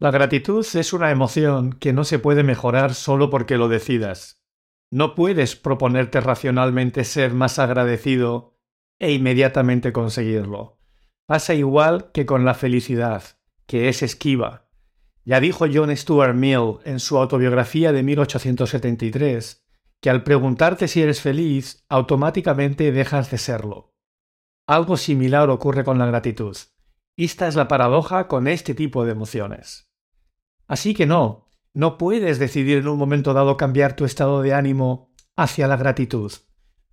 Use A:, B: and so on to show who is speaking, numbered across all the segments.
A: La gratitud es una emoción que no se puede mejorar solo porque lo decidas. No puedes proponerte racionalmente ser más agradecido e inmediatamente conseguirlo. Pasa igual que con la felicidad, que es esquiva. Ya dijo John Stuart Mill en su autobiografía de 1873 que al preguntarte si eres feliz, automáticamente dejas de serlo. Algo similar ocurre con la gratitud. Esta es la paradoja con este tipo de emociones. Así que no, no puedes decidir en un momento dado cambiar tu estado de ánimo hacia la gratitud.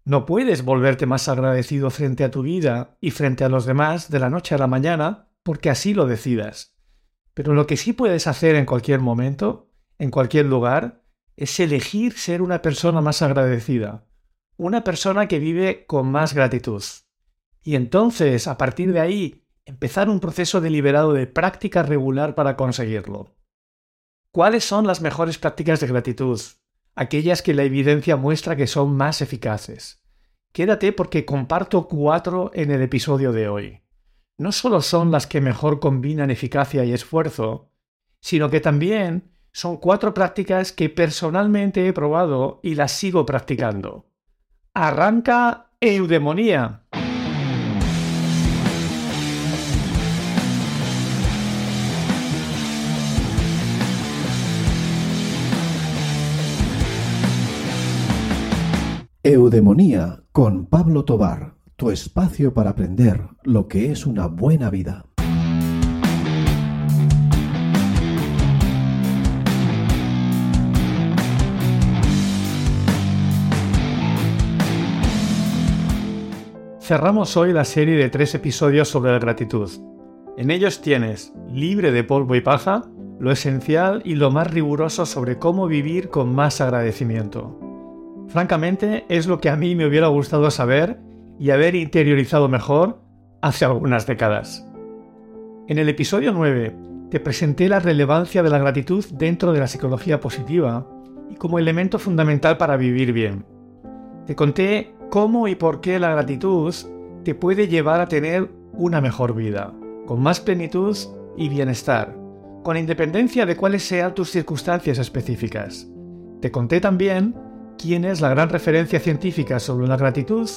A: No puedes volverte más agradecido frente a tu vida y frente a los demás de la noche a la mañana porque así lo decidas. Pero lo que sí puedes hacer en cualquier momento, en cualquier lugar, es elegir ser una persona más agradecida, una persona que vive con más gratitud. Y entonces, a partir de ahí, empezar un proceso deliberado de práctica regular para conseguirlo. ¿Cuáles son las mejores prácticas de gratitud? Aquellas que la evidencia muestra que son más eficaces. Quédate porque comparto cuatro en el episodio de hoy. No solo son las que mejor combinan eficacia y esfuerzo, sino que también son cuatro prácticas que personalmente he probado y las sigo practicando. Arranca eudemonía.
B: Eudemonía con Pablo Tobar, tu espacio para aprender lo que es una buena vida.
A: Cerramos hoy la serie de tres episodios sobre la gratitud. En ellos tienes, libre de polvo y paja, lo esencial y lo más riguroso sobre cómo vivir con más agradecimiento. Francamente, es lo que a mí me hubiera gustado saber y haber interiorizado mejor hace algunas décadas. En el episodio 9 te presenté la relevancia de la gratitud dentro de la psicología positiva y como elemento fundamental para vivir bien. Te conté cómo y por qué la gratitud te puede llevar a tener una mejor vida, con más plenitud y bienestar, con independencia de cuáles sean tus circunstancias específicas. Te conté también quién es la gran referencia científica sobre la gratitud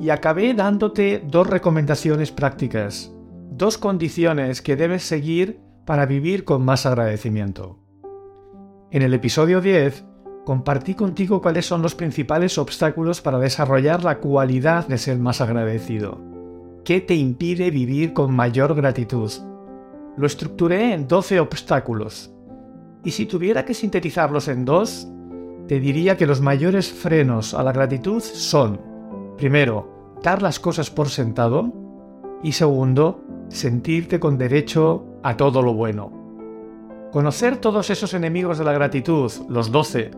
A: y acabé dándote dos recomendaciones prácticas, dos condiciones que debes seguir para vivir con más agradecimiento. En el episodio 10 compartí contigo cuáles son los principales obstáculos para desarrollar la cualidad de ser más agradecido. ¿Qué te impide vivir con mayor gratitud? Lo estructuré en 12 obstáculos. Y si tuviera que sintetizarlos en dos, te diría que los mayores frenos a la gratitud son, primero, dar las cosas por sentado y segundo, sentirte con derecho a todo lo bueno. Conocer todos esos enemigos de la gratitud, los doce,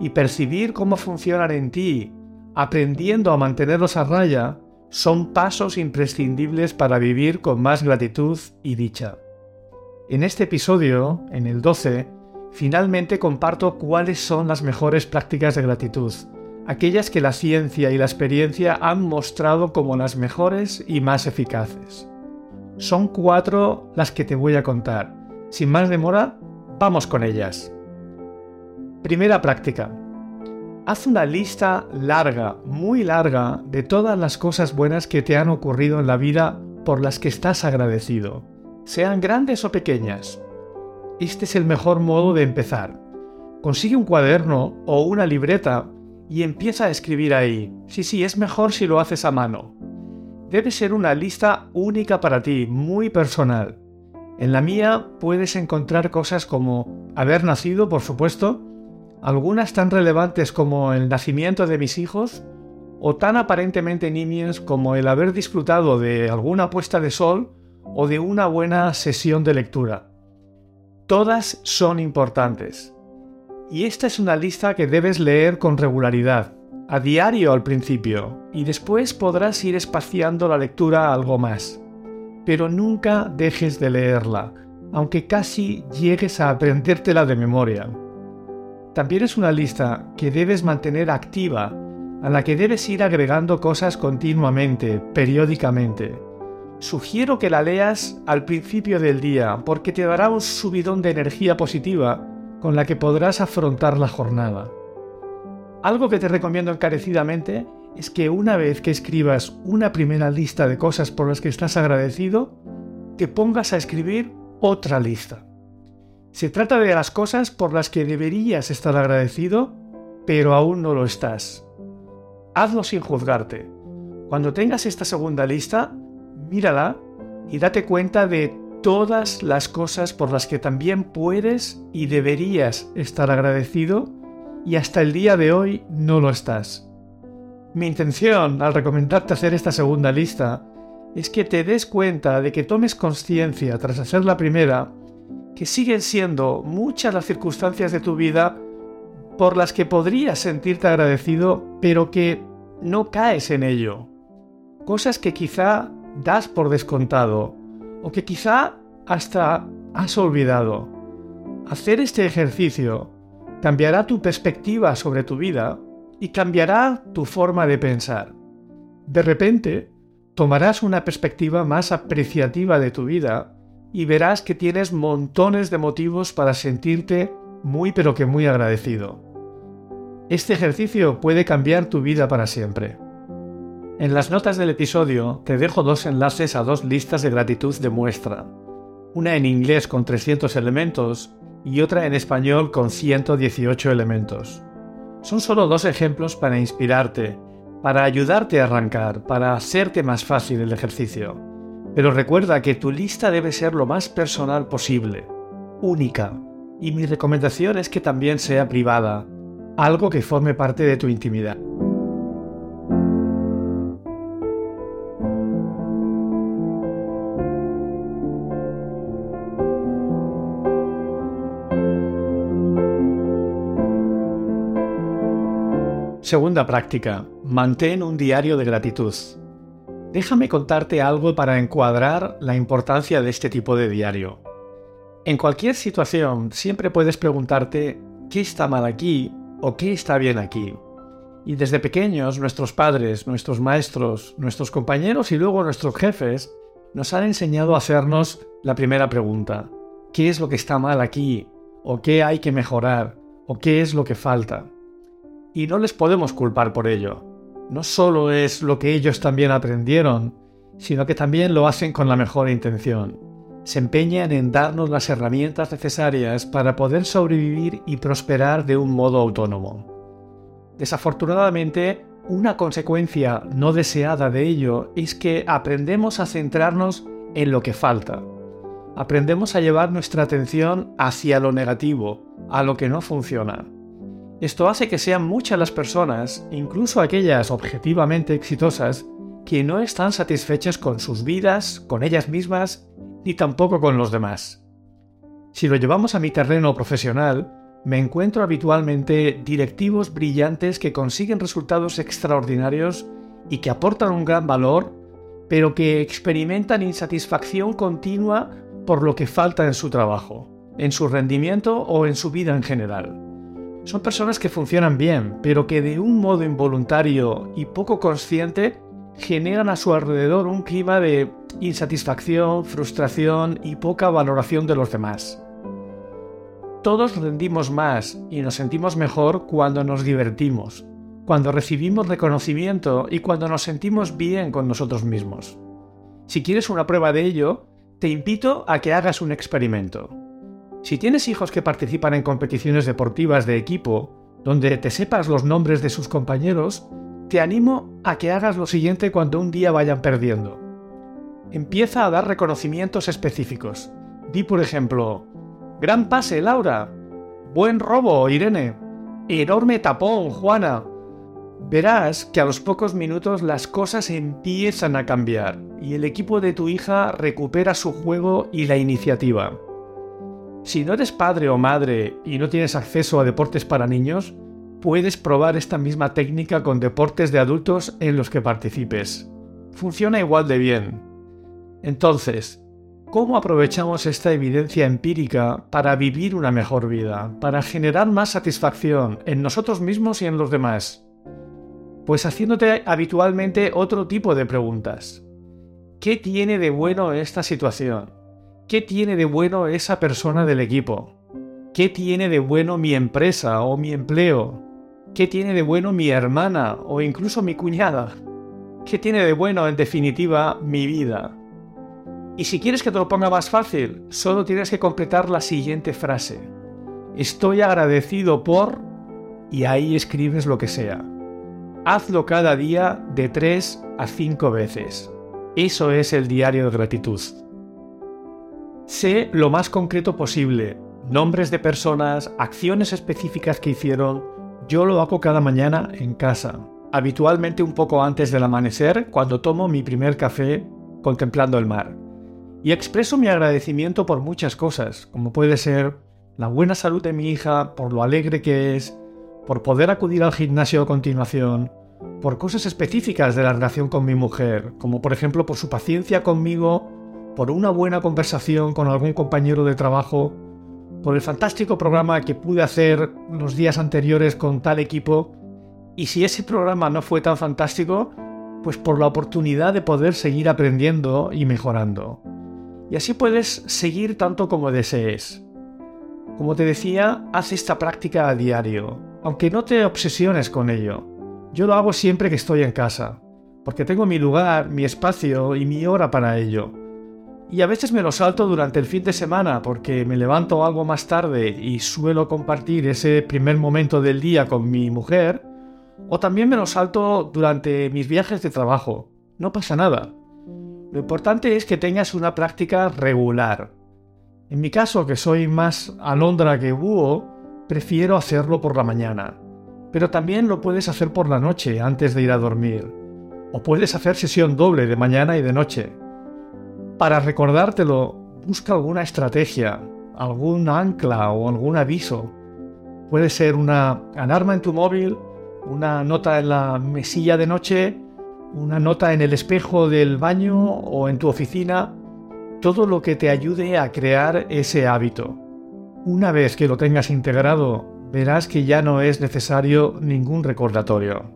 A: y percibir cómo funcionan en ti, aprendiendo a mantenerlos a raya, son pasos imprescindibles para vivir con más gratitud y dicha. En este episodio, en el 12, Finalmente comparto cuáles son las mejores prácticas de gratitud, aquellas que la ciencia y la experiencia han mostrado como las mejores y más eficaces. Son cuatro las que te voy a contar. Sin más demora, vamos con ellas. Primera práctica. Haz una lista larga, muy larga, de todas las cosas buenas que te han ocurrido en la vida por las que estás agradecido, sean grandes o pequeñas este es el mejor modo de empezar. Consigue un cuaderno o una libreta y empieza a escribir ahí. Sí, sí, es mejor si lo haces a mano. Debe ser una lista única para ti, muy personal. En la mía puedes encontrar cosas como haber nacido, por supuesto, algunas tan relevantes como el nacimiento de mis hijos, o tan aparentemente nimias como el haber disfrutado de alguna puesta de sol o de una buena sesión de lectura. Todas son importantes. Y esta es una lista que debes leer con regularidad, a diario al principio, y después podrás ir espaciando la lectura algo más. Pero nunca dejes de leerla, aunque casi llegues a aprendértela de memoria. También es una lista que debes mantener activa, a la que debes ir agregando cosas continuamente, periódicamente. Sugiero que la leas al principio del día porque te dará un subidón de energía positiva con la que podrás afrontar la jornada. Algo que te recomiendo encarecidamente es que una vez que escribas una primera lista de cosas por las que estás agradecido, te pongas a escribir otra lista. Se trata de las cosas por las que deberías estar agradecido, pero aún no lo estás. Hazlo sin juzgarte. Cuando tengas esta segunda lista, mírala y date cuenta de todas las cosas por las que también puedes y deberías estar agradecido y hasta el día de hoy no lo estás. Mi intención al recomendarte hacer esta segunda lista es que te des cuenta de que tomes conciencia tras hacer la primera que siguen siendo muchas las circunstancias de tu vida por las que podrías sentirte agradecido, pero que no caes en ello. Cosas que quizá das por descontado o que quizá hasta has olvidado. Hacer este ejercicio cambiará tu perspectiva sobre tu vida y cambiará tu forma de pensar. De repente, tomarás una perspectiva más apreciativa de tu vida y verás que tienes montones de motivos para sentirte muy pero que muy agradecido. Este ejercicio puede cambiar tu vida para siempre. En las notas del episodio te dejo dos enlaces a dos listas de gratitud de muestra, una en inglés con 300 elementos y otra en español con 118 elementos. Son solo dos ejemplos para inspirarte, para ayudarte a arrancar, para hacerte más fácil el ejercicio. Pero recuerda que tu lista debe ser lo más personal posible, única, y mi recomendación es que también sea privada, algo que forme parte de tu intimidad. Segunda práctica. Mantén un diario de gratitud. Déjame contarte algo para encuadrar la importancia de este tipo de diario. En cualquier situación siempre puedes preguntarte qué está mal aquí o qué está bien aquí. Y desde pequeños nuestros padres, nuestros maestros, nuestros compañeros y luego nuestros jefes nos han enseñado a hacernos la primera pregunta. ¿Qué es lo que está mal aquí? ¿O qué hay que mejorar? ¿O qué es lo que falta? Y no les podemos culpar por ello no solo es lo que ellos también aprendieron, sino que también lo hacen con la mejor intención. Se empeñan en darnos las herramientas necesarias para poder sobrevivir y prosperar de un modo autónomo. Desafortunadamente, una consecuencia no deseada de ello es que aprendemos a centrarnos en lo que falta. Aprendemos a llevar nuestra atención hacia lo negativo, a lo que no funciona. Esto hace que sean muchas las personas, incluso aquellas objetivamente exitosas, que no están satisfechas con sus vidas, con ellas mismas, ni tampoco con los demás. Si lo llevamos a mi terreno profesional, me encuentro habitualmente directivos brillantes que consiguen resultados extraordinarios y que aportan un gran valor, pero que experimentan insatisfacción continua por lo que falta en su trabajo, en su rendimiento o en su vida en general. Son personas que funcionan bien, pero que de un modo involuntario y poco consciente generan a su alrededor un clima de insatisfacción, frustración y poca valoración de los demás. Todos rendimos más y nos sentimos mejor cuando nos divertimos, cuando recibimos reconocimiento y cuando nos sentimos bien con nosotros mismos. Si quieres una prueba de ello, te invito a que hagas un experimento. Si tienes hijos que participan en competiciones deportivas de equipo, donde te sepas los nombres de sus compañeros, te animo a que hagas lo siguiente cuando un día vayan perdiendo. Empieza a dar reconocimientos específicos. Di por ejemplo, Gran pase, Laura. Buen robo, Irene. Enorme tapón, Juana. Verás que a los pocos minutos las cosas empiezan a cambiar y el equipo de tu hija recupera su juego y la iniciativa. Si no eres padre o madre y no tienes acceso a deportes para niños, puedes probar esta misma técnica con deportes de adultos en los que participes. Funciona igual de bien. Entonces, ¿cómo aprovechamos esta evidencia empírica para vivir una mejor vida, para generar más satisfacción en nosotros mismos y en los demás? Pues haciéndote habitualmente otro tipo de preguntas. ¿Qué tiene de bueno esta situación? ¿Qué tiene de bueno esa persona del equipo? ¿Qué tiene de bueno mi empresa o mi empleo? ¿Qué tiene de bueno mi hermana o incluso mi cuñada? ¿Qué tiene de bueno, en definitiva, mi vida? Y si quieres que te lo ponga más fácil, solo tienes que completar la siguiente frase. Estoy agradecido por... y ahí escribes lo que sea. Hazlo cada día de 3 a 5 veces. Eso es el diario de gratitud. Sé lo más concreto posible, nombres de personas, acciones específicas que hicieron. Yo lo hago cada mañana en casa, habitualmente un poco antes del amanecer, cuando tomo mi primer café contemplando el mar. Y expreso mi agradecimiento por muchas cosas, como puede ser la buena salud de mi hija, por lo alegre que es, por poder acudir al gimnasio a continuación, por cosas específicas de la relación con mi mujer, como por ejemplo por su paciencia conmigo, por una buena conversación con algún compañero de trabajo, por el fantástico programa que pude hacer los días anteriores con tal equipo, y si ese programa no fue tan fantástico, pues por la oportunidad de poder seguir aprendiendo y mejorando. Y así puedes seguir tanto como desees. Como te decía, haz esta práctica a diario, aunque no te obsesiones con ello. Yo lo hago siempre que estoy en casa, porque tengo mi lugar, mi espacio y mi hora para ello. Y a veces me lo salto durante el fin de semana porque me levanto algo más tarde y suelo compartir ese primer momento del día con mi mujer, o también me lo salto durante mis viajes de trabajo. No pasa nada. Lo importante es que tengas una práctica regular. En mi caso, que soy más alondra que búho, prefiero hacerlo por la mañana pero también lo puedes hacer por la noche antes de ir a dormir. O puedes hacer sesión doble de mañana y de noche. Para recordártelo, busca alguna estrategia, algún ancla o algún aviso. Puede ser una alarma en tu móvil, una nota en la mesilla de noche, una nota en el espejo del baño o en tu oficina, todo lo que te ayude a crear ese hábito. Una vez que lo tengas integrado verás que ya no es necesario ningún recordatorio.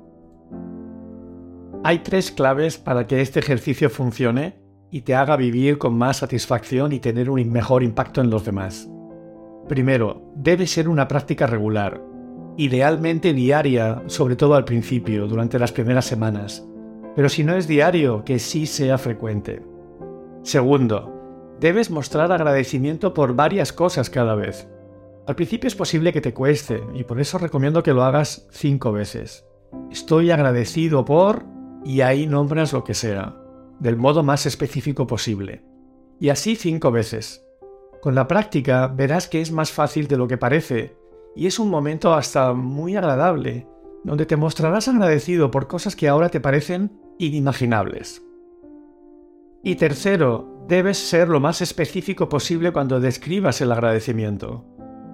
A: Hay tres claves para que este ejercicio funcione y te haga vivir con más satisfacción y tener un mejor impacto en los demás. Primero, debe ser una práctica regular, idealmente diaria, sobre todo al principio, durante las primeras semanas, pero si no es diario, que sí sea frecuente. Segundo, debes mostrar agradecimiento por varias cosas cada vez. Al principio es posible que te cueste y por eso recomiendo que lo hagas cinco veces. Estoy agradecido por... y ahí nombras lo que sea, del modo más específico posible. Y así cinco veces. Con la práctica verás que es más fácil de lo que parece y es un momento hasta muy agradable, donde te mostrarás agradecido por cosas que ahora te parecen inimaginables. Y tercero, debes ser lo más específico posible cuando describas el agradecimiento.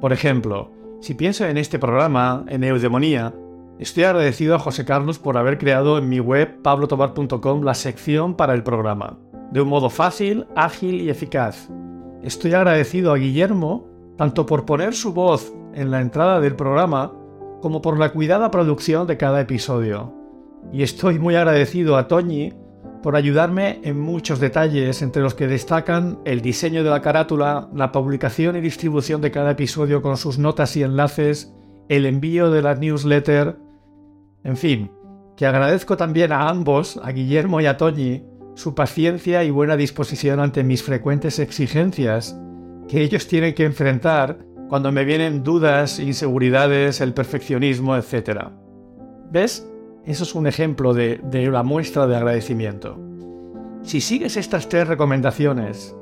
A: Por ejemplo, si pienso en este programa, en Eudemonía, estoy agradecido a José Carlos por haber creado en mi web pablotobar.com la sección para el programa, de un modo fácil, ágil y eficaz. Estoy agradecido a Guillermo tanto por poner su voz en la entrada del programa como por la cuidada producción de cada episodio. Y estoy muy agradecido a Toñi por ayudarme en muchos detalles, entre los que destacan el diseño de la carátula, la publicación y distribución de cada episodio con sus notas y enlaces, el envío de la newsletter, en fin, que agradezco también a ambos, a Guillermo y a Toñi, su paciencia y buena disposición ante mis frecuentes exigencias que ellos tienen que enfrentar cuando me vienen dudas, inseguridades, el perfeccionismo, etc. ¿Ves? Eso es un ejemplo de, la muestra de agradecimiento. Si sigues estas tres recomendaciones,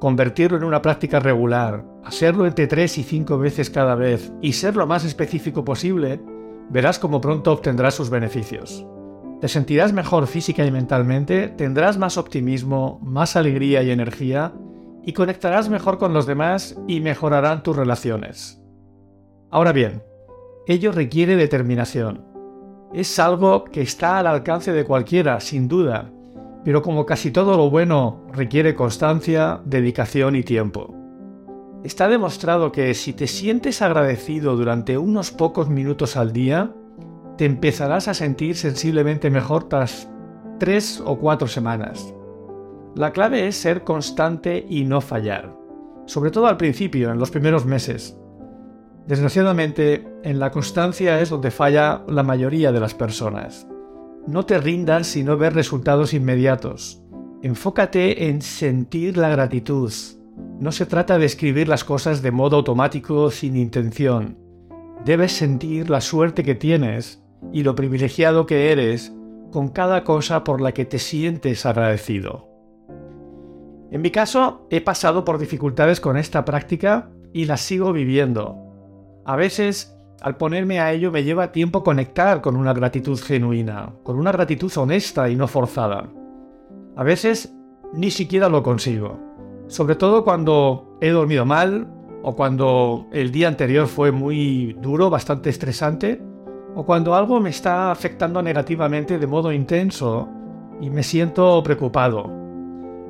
A: convertirlo en una práctica regular, hacerlo entre tres y cinco veces cada vez y ser lo más específico posible, verás cómo pronto obtendrás sus beneficios. Te sentirás mejor física y mentalmente, tendrás más optimismo, más alegría y energía, y conectarás mejor con los demás y mejorarán tus relaciones. Ahora bien, ello requiere determinación es algo que está al alcance de cualquiera, sin duda, pero como casi todo lo bueno requiere constancia, dedicación y tiempo. Está demostrado que si te sientes agradecido durante unos pocos minutos al día, te empezarás a sentir sensiblemente mejor tras tres o cuatro semanas. La clave es ser constante y no fallar, sobre todo al principio, en los primeros meses. Desgraciadamente, en la constancia es donde falla la mayoría de las personas. No te rindas si no ves resultados inmediatos. Enfócate en sentir la gratitud. No se trata de escribir las cosas de modo automático sin intención. Debes sentir la suerte que tienes y lo privilegiado que eres con cada cosa por la que te sientes agradecido. En mi caso, he pasado por dificultades con esta práctica y las sigo viviendo. A veces, al ponerme a ello, me lleva tiempo conectar con una gratitud genuina, con una gratitud honesta y no forzada. A veces, ni siquiera lo consigo. Sobre todo cuando he dormido mal o cuando el día anterior fue muy duro, bastante estresante, o cuando algo me está afectando negativamente de modo intenso y me siento preocupado.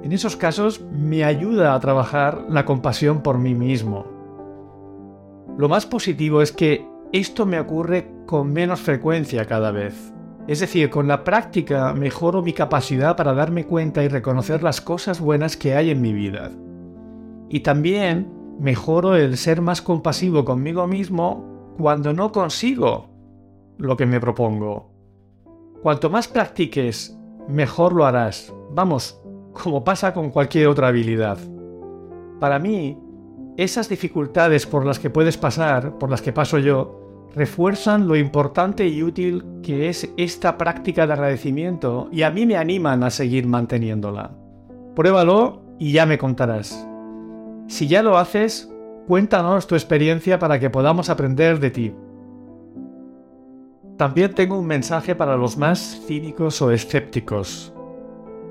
A: En esos casos me ayuda a trabajar la compasión por mí mismo. Lo más positivo es que esto me ocurre con menos frecuencia cada vez. Es decir, con la práctica mejoro mi capacidad para darme cuenta y reconocer las cosas buenas que hay en mi vida. Y también mejoro el ser más compasivo conmigo mismo cuando no consigo lo que me propongo. Cuanto más practiques, mejor lo harás. Vamos, como pasa con cualquier otra habilidad. Para mí, esas dificultades por las que puedes pasar, por las que paso yo, refuerzan lo importante y útil que es esta práctica de agradecimiento y a mí me animan a seguir manteniéndola. Pruébalo y ya me contarás. Si ya lo haces, cuéntanos tu experiencia para que podamos aprender de ti. También tengo un mensaje para los más cínicos o escépticos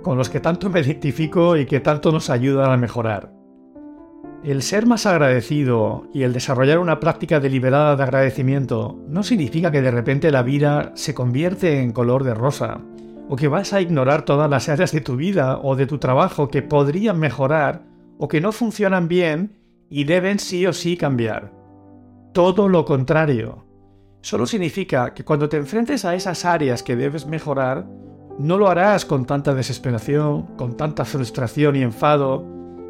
A: con los que tanto me identifico y que tanto nos ayudan a mejorar. El ser más agradecido y el desarrollar una práctica deliberada de agradecimiento no significa que de repente la vida se convierte en color de rosa, o que vas a ignorar todas las áreas de tu vida o de tu trabajo que podrían mejorar o que no funcionan bien y deben sí o sí cambiar. Todo lo contrario. Solo significa que cuando te enfrentes a esas áreas que debes mejorar, no lo harás con tanta desesperación, con tanta frustración y enfado,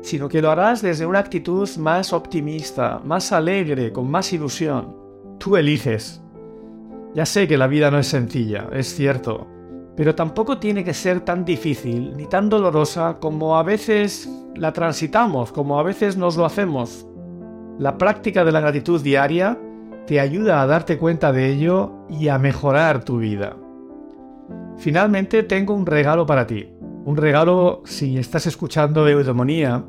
A: sino que lo harás desde una actitud más optimista, más alegre, con más ilusión. Tú eliges. Ya sé que la vida no es sencilla, es cierto, pero tampoco tiene que ser tan difícil ni tan dolorosa como a veces la transitamos, como a veces nos lo hacemos. La práctica de la gratitud diaria te ayuda a darte cuenta de ello y a mejorar tu vida. Finalmente tengo un regalo para ti. Un regalo si estás escuchando eudemonía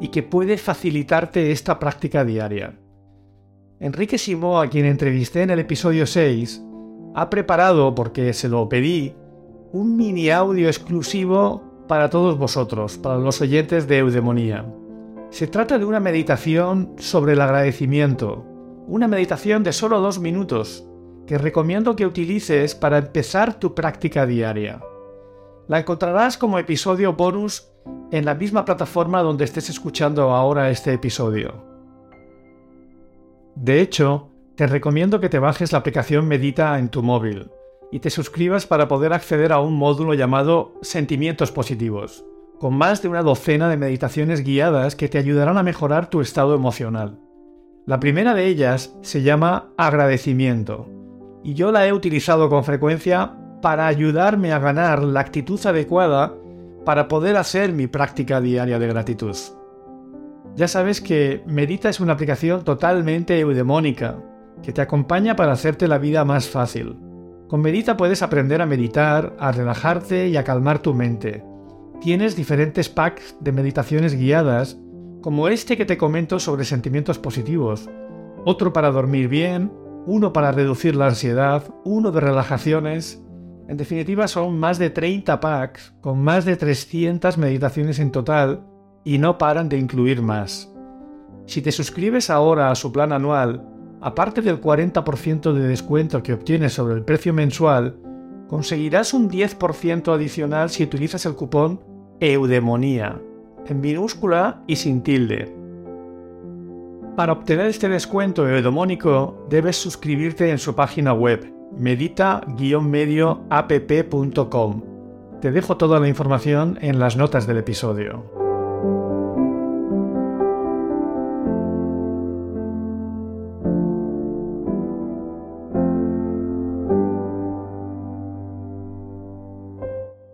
A: y que puede facilitarte esta práctica diaria. Enrique Simó, a quien entrevisté en el episodio 6, ha preparado, porque se lo pedí, un mini audio exclusivo para todos vosotros, para los oyentes de Eudemonía. Se trata de una meditación sobre el agradecimiento, una meditación de solo dos minutos, que recomiendo que utilices para empezar tu práctica diaria. La encontrarás como episodio bonus en la misma plataforma donde estés escuchando ahora este episodio. De hecho, te recomiendo que te bajes la aplicación Medita en tu móvil y te suscribas para poder acceder a un módulo llamado Sentimientos Positivos, con más de una docena de meditaciones guiadas que te ayudarán a mejorar tu estado emocional. La primera de ellas se llama Agradecimiento y yo la he utilizado con frecuencia para ayudarme a ganar la actitud adecuada para poder hacer mi práctica diaria de gratitud. Ya sabes que Medita es una aplicación totalmente eudemónica, que te acompaña para hacerte la vida más fácil. Con Medita puedes aprender a meditar, a relajarte y a calmar tu mente. Tienes diferentes packs de meditaciones guiadas, como este que te comento sobre sentimientos positivos, otro para dormir bien, uno para reducir la ansiedad, uno de relajaciones. En definitiva, son más de 30 packs con más de 300 meditaciones en total y no paran de incluir más. Si te suscribes ahora a su plan anual, aparte del 40% de descuento que obtienes sobre el precio mensual, conseguirás un 10% adicional si utilizas el cupón EUDEMONIA, en minúscula y sin tilde. Para obtener este descuento eudomónico debes suscribirte en su página web medita-medioapp.com Te dejo toda la información en las notas del episodio.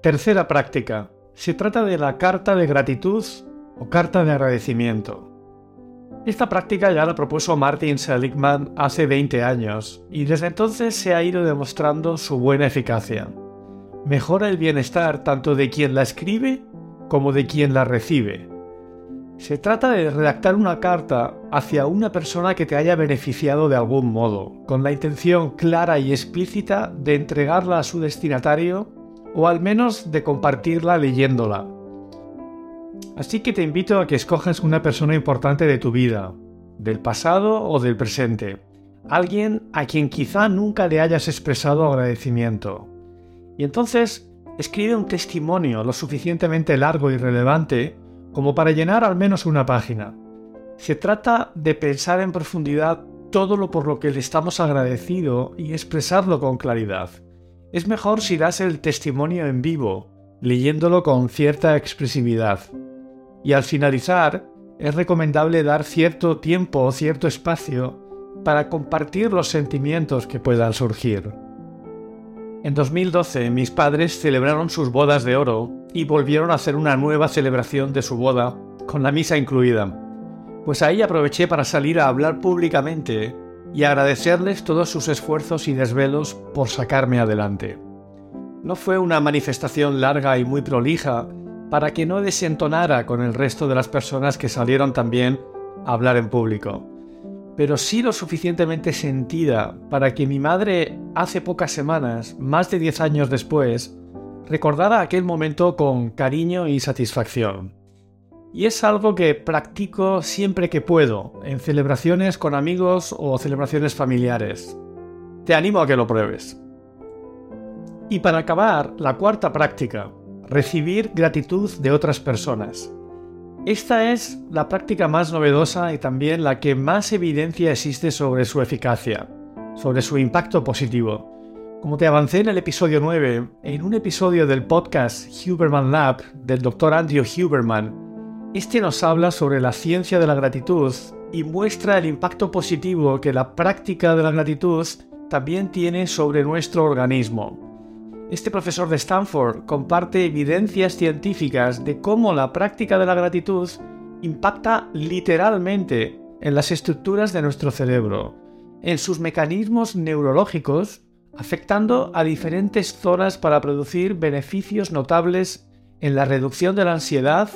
A: Tercera práctica. Se trata de la carta de gratitud o carta de agradecimiento. Esta práctica ya la propuso Martin Seligman hace 20 años y desde entonces se ha ido demostrando su buena eficacia mejora el bienestar tanto de quien la escribe como de quien la recibe. Se trata de redactar una carta hacia una persona que te haya beneficiado de algún modo, con la intención clara y explícita de entregarla a su destinatario o al menos de compartirla leyéndola. Así que te invito a que escojas una persona importante de tu vida, del pasado o del presente, alguien a quien quizá nunca le hayas expresado agradecimiento. Y entonces escribe un testimonio lo suficientemente largo y relevante como para llenar al menos una página. Se trata de pensar en profundidad todo lo por lo que le estamos agradecidos y expresarlo con claridad. Es mejor si das el testimonio en vivo, leyéndolo con cierta expresividad. Y al finalizar, es recomendable dar cierto tiempo o cierto espacio para compartir los sentimientos que puedan surgir. En 2012 mis padres celebraron sus bodas de oro y volvieron a hacer una nueva celebración de su boda, con la misa incluida. Pues ahí aproveché para salir a hablar públicamente y agradecerles todos sus esfuerzos y desvelos por sacarme adelante. No fue una manifestación larga y muy prolija para que no desentonara con el resto de las personas que salieron también a hablar en público pero sí lo suficientemente sentida para que mi madre hace pocas semanas, más de 10 años después, recordara aquel momento con cariño y satisfacción. Y es algo que practico siempre que puedo, en celebraciones con amigos o celebraciones familiares. Te animo a que lo pruebes. Y para acabar, la cuarta práctica, recibir gratitud de otras personas. Esta es la práctica más novedosa y también la que más evidencia existe sobre su eficacia, sobre su impacto positivo. Como te avancé en el episodio 9, en un episodio del podcast Huberman Lab del Dr. Andrew Huberman, este nos habla sobre la ciencia de la gratitud y muestra el impacto positivo que la práctica de la gratitud también tiene sobre nuestro organismo. Este profesor de Stanford comparte evidencias científicas de cómo la práctica de la gratitud impacta literalmente en las estructuras de nuestro cerebro, en sus mecanismos neurológicos, afectando a diferentes zonas para producir beneficios notables en la reducción de la ansiedad,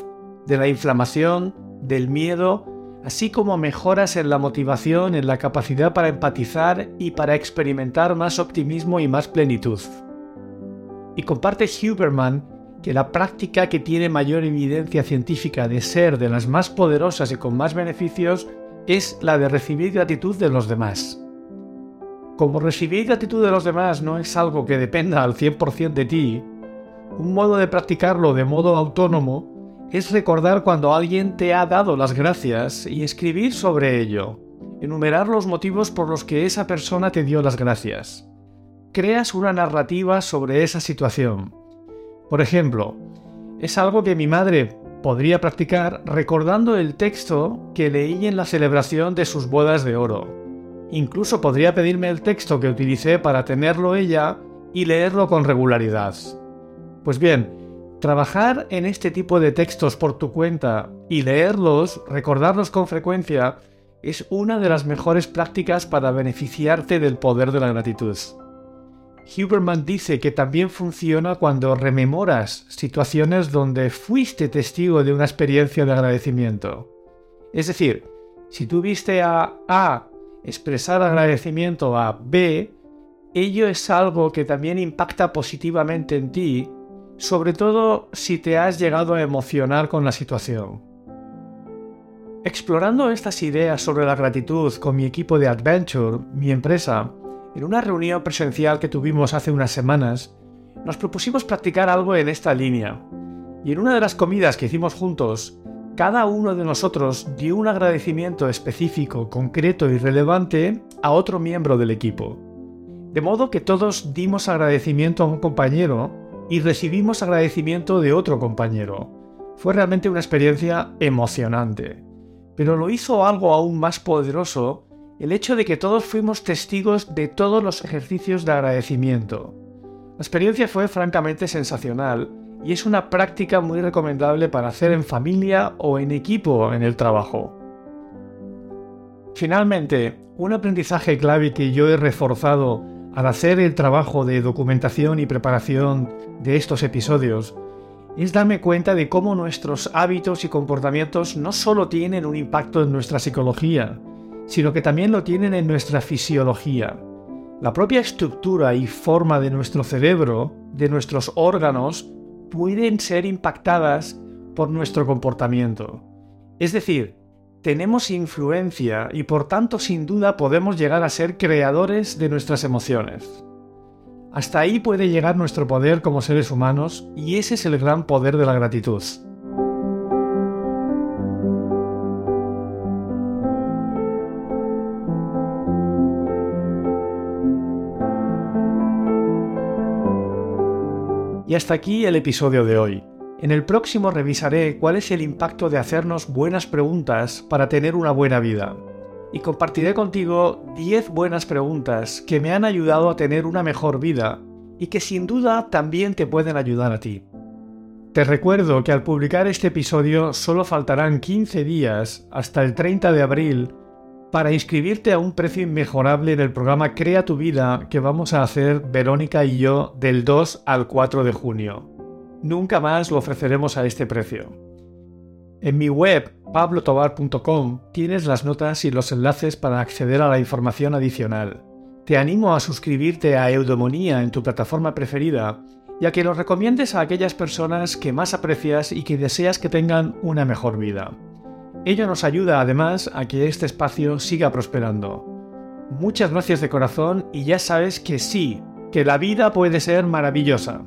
A: de la inflamación, del miedo, así como mejoras en la motivación, en la capacidad para empatizar y para experimentar más optimismo y más plenitud y comparte Huberman que la práctica que tiene mayor evidencia científica de ser de las más poderosas y con más beneficios es la de recibir gratitud de los demás. Como recibir gratitud de los demás no es algo que dependa al 100% de ti, un modo de practicarlo de modo autónomo es recordar cuando alguien te ha dado las gracias y escribir sobre ello, enumerar los motivos por los que esa persona te dio las gracias creas una narrativa sobre esa situación. Por ejemplo, es algo que mi madre podría practicar recordando el texto que leí en la celebración de sus bodas de oro. Incluso podría pedirme el texto que utilicé para tenerlo ella y leerlo con regularidad. Pues bien, trabajar en este tipo de textos por tu cuenta y leerlos, recordarlos con frecuencia, es una de las mejores prácticas para beneficiarte del poder de la gratitud. Huberman dice que también funciona cuando rememoras situaciones donde fuiste testigo de una experiencia de agradecimiento. Es decir, si tú viste a A expresar agradecimiento a B, ello es algo que también impacta positivamente en ti, sobre todo si te has llegado a emocionar con la situación. Explorando estas ideas sobre la gratitud con mi equipo de Adventure, mi empresa, en una reunión presencial que tuvimos hace unas semanas, nos propusimos practicar algo en esta línea. Y en una de las comidas que hicimos juntos, cada uno de nosotros dio un agradecimiento específico, concreto y relevante a otro miembro del equipo. De modo que todos dimos agradecimiento a un compañero y recibimos agradecimiento de otro compañero. Fue realmente una experiencia emocionante. Pero lo hizo algo aún más poderoso el hecho de que todos fuimos testigos de todos los ejercicios de agradecimiento. La experiencia fue francamente sensacional y es una práctica muy recomendable para hacer en familia o en equipo en el trabajo. Finalmente, un aprendizaje clave que yo he reforzado al hacer el trabajo de documentación y preparación de estos episodios es darme cuenta de cómo nuestros hábitos y comportamientos no solo tienen un impacto en nuestra psicología, sino que también lo tienen en nuestra fisiología. La propia estructura y forma de nuestro cerebro, de nuestros órganos, pueden ser impactadas por nuestro comportamiento. Es decir, tenemos influencia y por tanto sin duda podemos llegar a ser creadores de nuestras emociones. Hasta ahí puede llegar nuestro poder como seres humanos y ese es el gran poder de la gratitud. Y hasta aquí el episodio de hoy. En el próximo revisaré cuál es el impacto de hacernos buenas preguntas para tener una buena vida. Y compartiré contigo 10 buenas preguntas que me han ayudado a tener una mejor vida y que sin duda también te pueden ayudar a ti. Te recuerdo que al publicar este episodio solo faltarán 15 días hasta el 30 de abril para inscribirte a un precio inmejorable en el programa Crea tu vida que vamos a hacer Verónica y yo del 2 al 4 de junio. Nunca más lo ofreceremos a este precio. En mi web pablotobar.com tienes las notas y los enlaces para acceder a la información adicional. Te animo a suscribirte a Eudemonía en tu plataforma preferida y a que lo recomiendes a aquellas personas que más aprecias y que deseas que tengan una mejor vida. Ello nos ayuda además a que este espacio siga prosperando. Muchas gracias de corazón y ya sabes que sí, que la vida puede ser maravillosa.